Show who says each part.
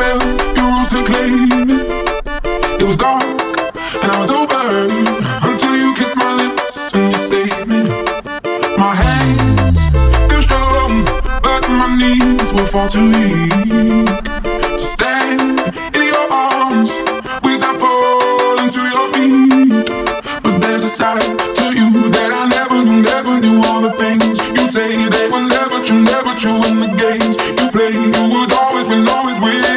Speaker 1: you rose to claim it. It was dark, and I was over until you kissed my lips and you stayed me. My hands still strong, but my knees will fall too weak. To stand in your arms without falling to your feet. But there's a side to you that I never knew, never knew all the things you say they were never true, never true the games you play. You would always win, always win.